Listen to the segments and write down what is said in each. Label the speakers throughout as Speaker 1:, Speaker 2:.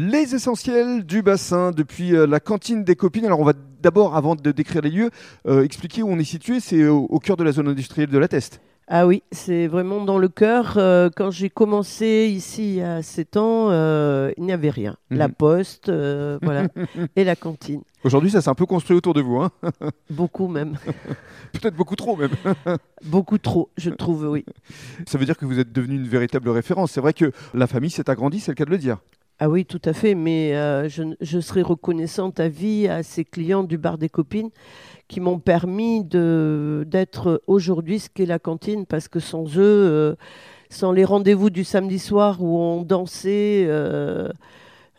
Speaker 1: Les essentiels du bassin depuis euh, la cantine des copines. Alors on va d'abord, avant de décrire les lieux, euh, expliquer où on est situé. C'est au, au cœur de la zone industrielle de la Teste.
Speaker 2: Ah oui, c'est vraiment dans le cœur. Euh, quand j'ai commencé ici il y a 7 ans, euh, il n'y avait rien. La
Speaker 1: Mhm.
Speaker 2: poste, voilà, et la cantine.
Speaker 1: Aujourd'hui, ça s'est un peu construit autour de vous. hein.
Speaker 2: Beaucoup même.
Speaker 1: Peut-être beaucoup trop même.
Speaker 2: Beaucoup trop, je trouve, oui.
Speaker 1: Ça veut dire que vous êtes devenu une véritable référence. C'est vrai que la famille s'est agrandie, c'est le cas de le dire.
Speaker 2: Ah oui, tout à fait, mais euh, je, je serai reconnaissante à vie à ces clients du bar des copines qui m'ont permis d'être aujourd'hui ce qu'est la cantine, parce que sans eux, euh, sans les rendez-vous du samedi soir où on dansait euh,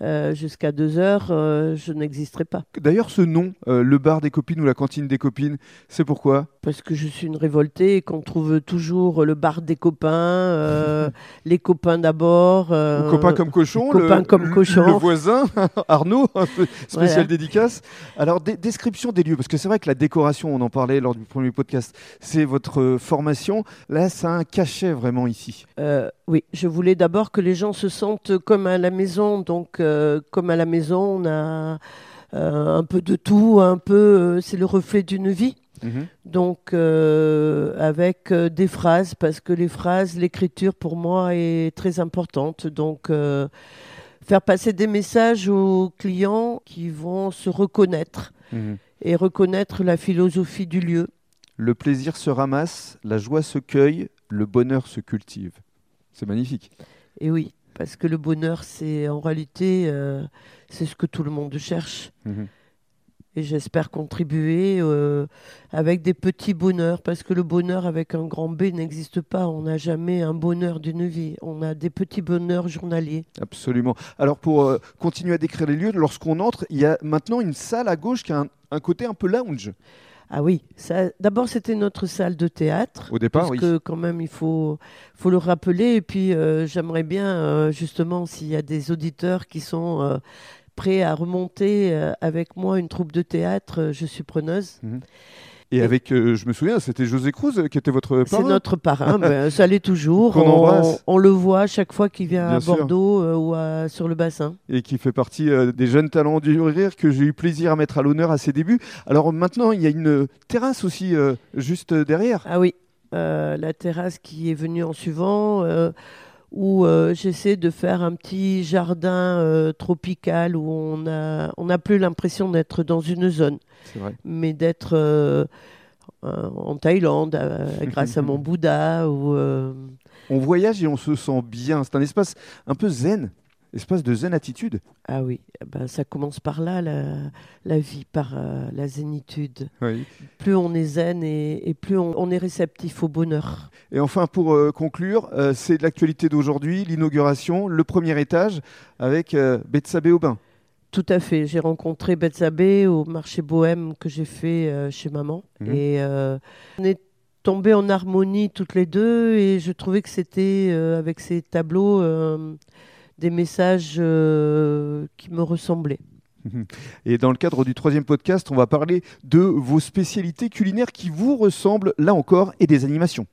Speaker 2: euh, jusqu'à 2 heures, euh, je n'existerais pas.
Speaker 1: D'ailleurs, ce nom, euh, le bar des copines ou la cantine des copines, c'est pourquoi?
Speaker 2: Parce que je suis une révoltée et qu'on trouve toujours le bar des copains, les copains d'abord. euh,
Speaker 1: Copain comme cochon,
Speaker 2: copain
Speaker 1: le,
Speaker 2: comme
Speaker 1: le-
Speaker 2: cochon.
Speaker 1: le voisin, Arnaud, un peu spécial
Speaker 2: Voilà.
Speaker 1: dédicace. Alors, description des lieux, parce que c'est vrai que la décoration, on en parlait lors du premier podcast, c'est votre formation. Là, ça a un cachet vraiment ici.
Speaker 2: Oui, je voulais d'abord que les gens se sentent comme à la maison. Donc, euh, comme à la maison, on a euh, un peu de tout, un peu. euh, c'est le reflet d'une vie. Donc, euh, avec des phrases, parce que les phrases, l'écriture pour moi est très importante. Donc, faire passer des messages aux clients qui vont se reconnaître et reconnaître la philosophie du lieu.
Speaker 1: Le plaisir se ramasse, la joie se cueille, le bonheur se cultive. C'est magnifique.
Speaker 2: Et oui, parce que le bonheur, c'est en réalité, euh, c'est ce que tout le monde cherche. Et j'espère contribuer euh, avec des petits bonheurs, parce que le bonheur avec un grand B n'existe pas. On n'a jamais un bonheur d'une vie. On a des petits bonheurs journaliers.
Speaker 1: Absolument. Alors pour euh, continuer à décrire les lieux, lorsqu'on entre, il y a maintenant une salle à gauche qui a un, un côté un peu lounge.
Speaker 2: Ah oui, ça, d'abord c'était notre salle de théâtre.
Speaker 1: Au départ,
Speaker 2: parce
Speaker 1: oui.
Speaker 2: que quand même il faut, faut le rappeler. Et puis euh, j'aimerais bien euh, justement s'il y a des auditeurs qui sont euh, prêts à remonter avec moi une troupe de théâtre, je suis preneuse.
Speaker 1: Et avec, euh, je me souviens, c'était José Cruz qui était votre
Speaker 2: C'est
Speaker 1: parrain.
Speaker 2: notre parrain, ben, ça l'est toujours. On,
Speaker 1: embrasse.
Speaker 2: on le voit chaque fois qu'il vient
Speaker 1: Bien
Speaker 2: à. Bordeaux euh, ou à- sur le bassin.
Speaker 1: et qui fait partie euh, des jeunes talents du rire que j'ai eu plaisir à mettre à l'honneur à ses débuts. Alors maintenant, il y a une terrasse aussi juste derrière.
Speaker 2: Ah oui, la terrasse qui est venue en suivant, où euh, j'essaie de faire un petit jardin euh, tropical où on n'a on n'a plus l'impression d'être dans une zone,
Speaker 1: vrai.
Speaker 2: mais d'être euh, en Thaïlande grâce à mon Bouddha. Ou,
Speaker 1: On voyage et on se sent bien. C'est un espace un peu zen, espace de zen attitude.
Speaker 2: Ah oui, eh ben, ça commence par là, la, la vie, par euh, la zénitude.
Speaker 1: Oui.
Speaker 2: Plus on est zen et, et plus on, on est réceptif au bonheur.
Speaker 1: Et enfin, pour euh, conclure, euh, c'est de l'actualité d'aujourd'hui, l'inauguration, le premier étage avec Betsabé Aubin.
Speaker 2: Tout à fait. J'ai rencontré Betsabé au marché bohème que j'ai fait chez maman.
Speaker 1: Mhm.
Speaker 2: Et on est tombés en harmonie toutes les deux. Et je trouvais que c'était, avec ces tableaux, des messages euh, qui me ressemblaient.
Speaker 1: Et dans le cadre du troisième podcast, on va parler de vos spécialités culinaires qui vous ressemblent là encore et des animations.